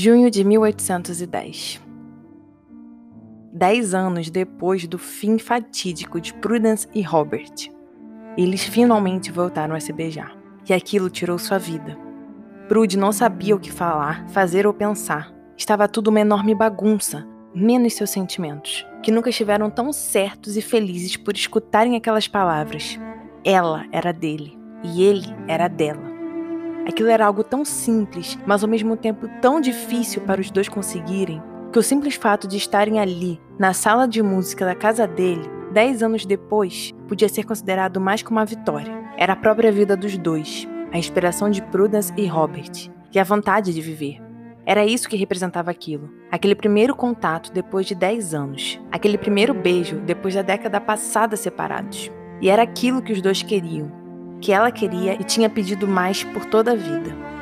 Junho de 1810. Dez anos depois do fim fatídico de Prudence e Robert, eles finalmente voltaram a se beijar. E aquilo tirou sua vida. Prude não sabia o que falar, fazer ou pensar. Estava tudo uma enorme bagunça, menos seus sentimentos, que nunca estiveram tão certos e felizes por escutarem aquelas palavras. Ela era dele e ele era dela. Aquilo era algo tão simples, mas ao mesmo tempo tão difícil para os dois conseguirem, que o simples fato de estarem ali, na sala de música da casa dele, dez anos depois, podia ser considerado mais que uma vitória. Era a própria vida dos dois, a inspiração de Prudence e Robert, e a vontade de viver. Era isso que representava aquilo. Aquele primeiro contato depois de dez anos. Aquele primeiro beijo depois da década passada separados. E era aquilo que os dois queriam que ela queria e tinha pedido mais por toda a vida.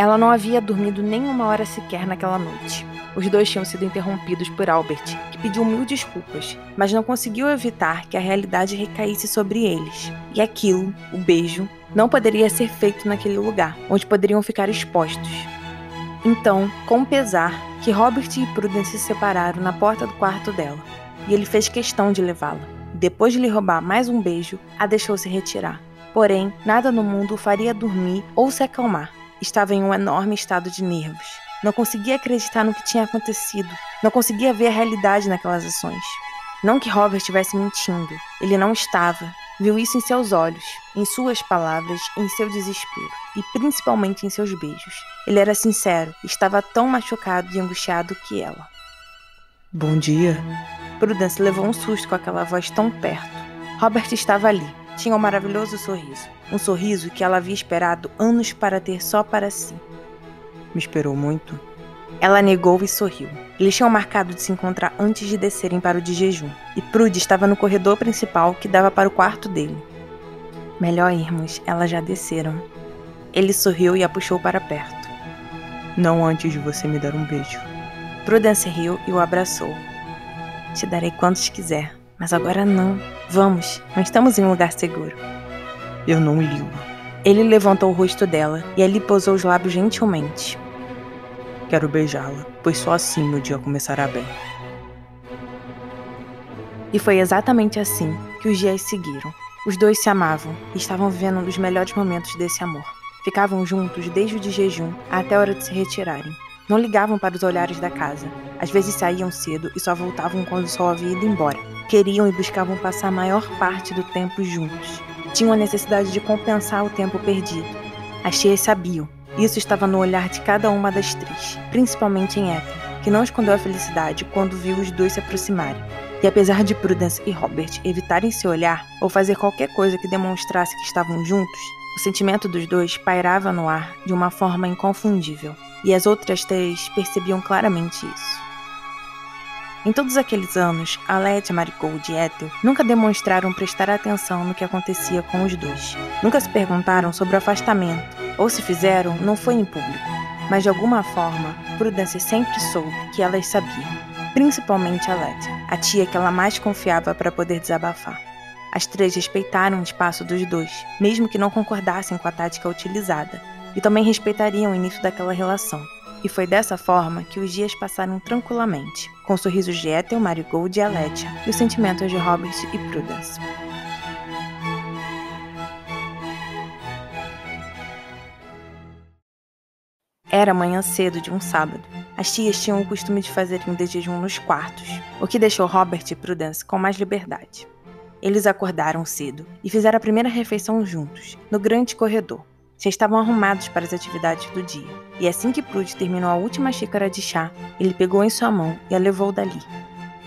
Ela não havia dormido nem uma hora sequer naquela noite. Os dois tinham sido interrompidos por Albert, que pediu mil desculpas, mas não conseguiu evitar que a realidade recaísse sobre eles. E aquilo, o beijo, não poderia ser feito naquele lugar, onde poderiam ficar expostos. Então, com pesar, que Robert e Prudence se separaram na porta do quarto dela, e ele fez questão de levá-la. Depois de lhe roubar mais um beijo, a deixou se retirar. Porém, nada no mundo o faria dormir ou se acalmar. Estava em um enorme estado de nervos. Não conseguia acreditar no que tinha acontecido. Não conseguia ver a realidade naquelas ações. Não que Robert estivesse mentindo. Ele não estava. Viu isso em seus olhos, em suas palavras, em seu desespero e principalmente em seus beijos. Ele era sincero, estava tão machucado e angustiado que ela. Bom dia, Prudence levou um susto com aquela voz tão perto. Robert estava ali. Tinha um maravilhoso sorriso. Um sorriso que ela havia esperado anos para ter só para si. Me esperou muito? Ela negou e sorriu. Eles tinham marcado de se encontrar antes de descerem para o de jejum, e Prude estava no corredor principal que dava para o quarto dele. Melhor irmos, elas já desceram. Ele sorriu e a puxou para perto. Não antes de você me dar um beijo. Prudence riu e o abraçou. Te darei quantos quiser, mas agora não. Vamos, não estamos em um lugar seguro. Eu não ligo. Ele levantou o rosto dela e ali pousou os lábios gentilmente. Quero beijá-la, pois só assim meu dia começará bem. E foi exatamente assim que os dias seguiram. Os dois se amavam e estavam vivendo um dos melhores momentos desse amor. Ficavam juntos desde o de jejum até a hora de se retirarem. Não ligavam para os olhares da casa. Às vezes saíam cedo e só voltavam quando o sol havia ido embora. Queriam e buscavam passar a maior parte do tempo juntos. Tinham a necessidade de compensar o tempo perdido. Tias sabiam. Isso estava no olhar de cada uma das três, principalmente em Ethel, que não escondeu a felicidade quando viu os dois se aproximarem. E apesar de Prudence e Robert evitarem se olhar ou fazer qualquer coisa que demonstrasse que estavam juntos, o sentimento dos dois pairava no ar de uma forma inconfundível e as outras três percebiam claramente isso. Em todos aqueles anos, Alete, Marigold e Ethel nunca demonstraram prestar atenção no que acontecia com os dois. Nunca se perguntaram sobre o afastamento, ou se fizeram, não foi em público. Mas de alguma forma, Prudence sempre soube que elas sabiam, principalmente Alete, a tia que ela mais confiava para poder desabafar. As três respeitaram o espaço dos dois, mesmo que não concordassem com a tática utilizada, e também respeitariam o início daquela relação. E foi dessa forma que os dias passaram tranquilamente, com sorrisos de Ethel, Marigold e Aletia, e os sentimentos de Robert e Prudence. Era manhã cedo de um sábado. As tias tinham o costume de fazer um jejum nos quartos, o que deixou Robert e Prudence com mais liberdade. Eles acordaram cedo e fizeram a primeira refeição juntos, no grande corredor, já estavam arrumados para as atividades do dia, e assim que Prude terminou a última xícara de chá, ele pegou em sua mão e a levou dali.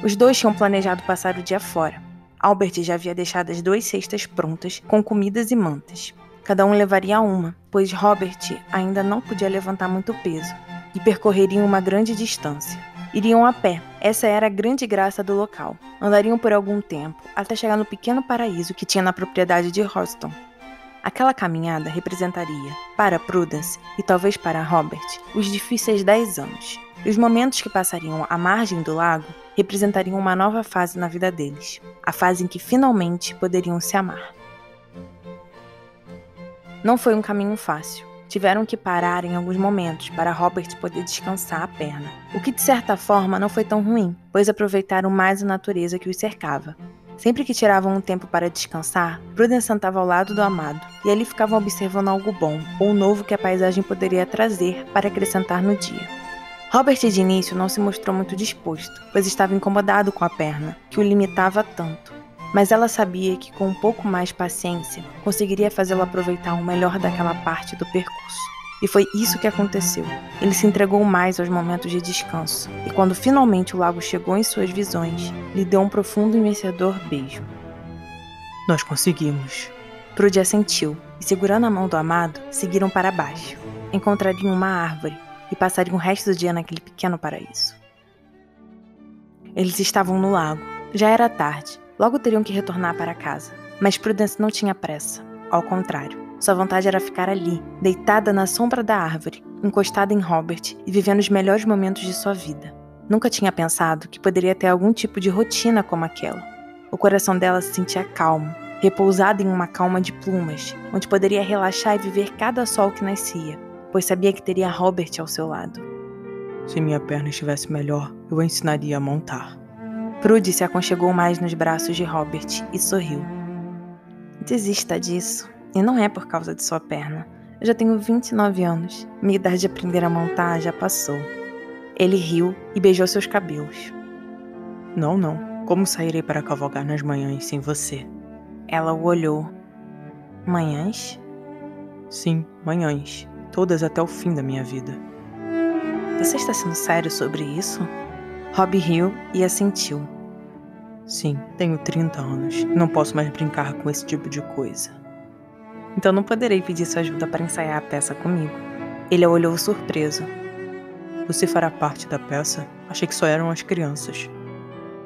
Os dois tinham planejado passar o dia fora. Albert já havia deixado as duas cestas prontas, com comidas e mantas. Cada um levaria uma, pois Robert ainda não podia levantar muito peso, e percorreriam uma grande distância. Iriam a pé, essa era a grande graça do local. Andariam por algum tempo, até chegar no pequeno paraíso que tinha na propriedade de Houston. Aquela caminhada representaria, para Prudence e talvez para Robert, os difíceis dez anos. E os momentos que passariam à margem do lago representariam uma nova fase na vida deles, a fase em que finalmente poderiam se amar. Não foi um caminho fácil. tiveram que parar em alguns momentos para Robert poder descansar a perna. O que de certa forma não foi tão ruim, pois aproveitaram mais a natureza que os cercava. Sempre que tiravam um tempo para descansar, Prudence sentava ao lado do amado, e ali ficavam observando algo bom ou novo que a paisagem poderia trazer para acrescentar no dia. Robert de início não se mostrou muito disposto, pois estava incomodado com a perna, que o limitava tanto. Mas ela sabia que com um pouco mais paciência, conseguiria fazê-lo aproveitar o melhor daquela parte do percurso. E foi isso que aconteceu. Ele se entregou mais aos momentos de descanso, e quando finalmente o lago chegou em suas visões, lhe deu um profundo e vencedor beijo. Nós conseguimos. Prude assentiu, e segurando a mão do amado, seguiram para baixo. Encontrariam uma árvore e passariam o resto do dia naquele pequeno paraíso. Eles estavam no lago. Já era tarde. Logo teriam que retornar para casa. Mas Prudence não tinha pressa. Ao contrário. Sua vontade era ficar ali, deitada na sombra da árvore, encostada em Robert e vivendo os melhores momentos de sua vida. Nunca tinha pensado que poderia ter algum tipo de rotina como aquela. O coração dela se sentia calmo, repousado em uma calma de plumas, onde poderia relaxar e viver cada sol que nascia, pois sabia que teria Robert ao seu lado. Se minha perna estivesse melhor, eu a ensinaria a montar. Prude se aconchegou mais nos braços de Robert e sorriu. Desista disso. E não é por causa de sua perna. Eu já tenho 29 anos. Minha idade de aprender a montar já passou. Ele riu e beijou seus cabelos. Não, não. Como sairei para cavalgar nas manhãs sem você? Ela o olhou. Manhãs? Sim, manhãs. Todas até o fim da minha vida. Você está sendo sério sobre isso? Rob riu e assentiu. Sim, tenho 30 anos. Não posso mais brincar com esse tipo de coisa então não poderei pedir sua ajuda para ensaiar a peça comigo. Ele a olhou surpreso. Você fará parte da peça? Achei que só eram as crianças.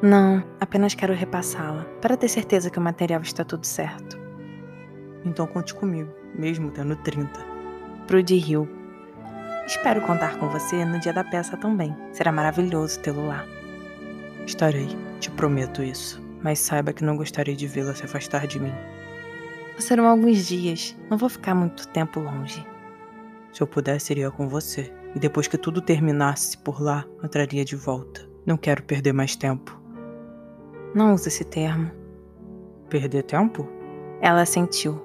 Não, apenas quero repassá-la, para ter certeza que o material está tudo certo. Então conte comigo, mesmo tendo 30. Prudy riu. Espero contar com você no dia da peça também. Será maravilhoso tê-lo lá. Estarei, te prometo isso. Mas saiba que não gostaria de vê-la se afastar de mim. Serão alguns dias, não vou ficar muito tempo longe. Se eu pudesse, iria com você. E depois que tudo terminasse por lá, entraria de volta. Não quero perder mais tempo. Não use esse termo. Perder tempo? Ela sentiu.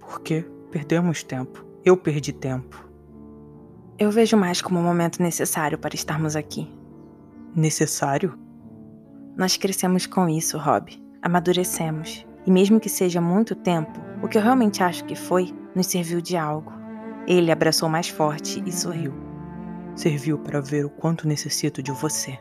Por quê? Perdemos tempo. Eu perdi tempo. Eu vejo mais como um momento necessário para estarmos aqui. Necessário? Nós crescemos com isso, Rob. Amadurecemos. E mesmo que seja muito tempo, o que eu realmente acho que foi, nos serviu de algo. Ele abraçou mais forte e sorriu. Serviu para ver o quanto necessito de você.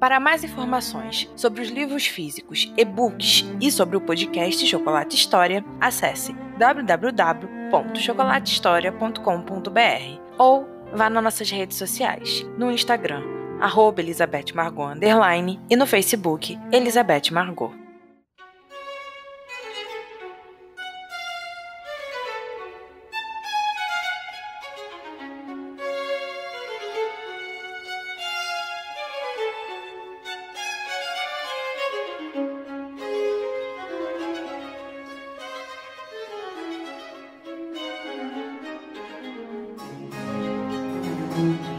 Para mais informações sobre os livros físicos, e-books e sobre o podcast Chocolate História, acesse www.chocolatehistoria.com.br ou vá nas nossas redes sociais, no Instagram arroba Elizabeth Margot Underline e no Facebook Elizabeth Margot. thank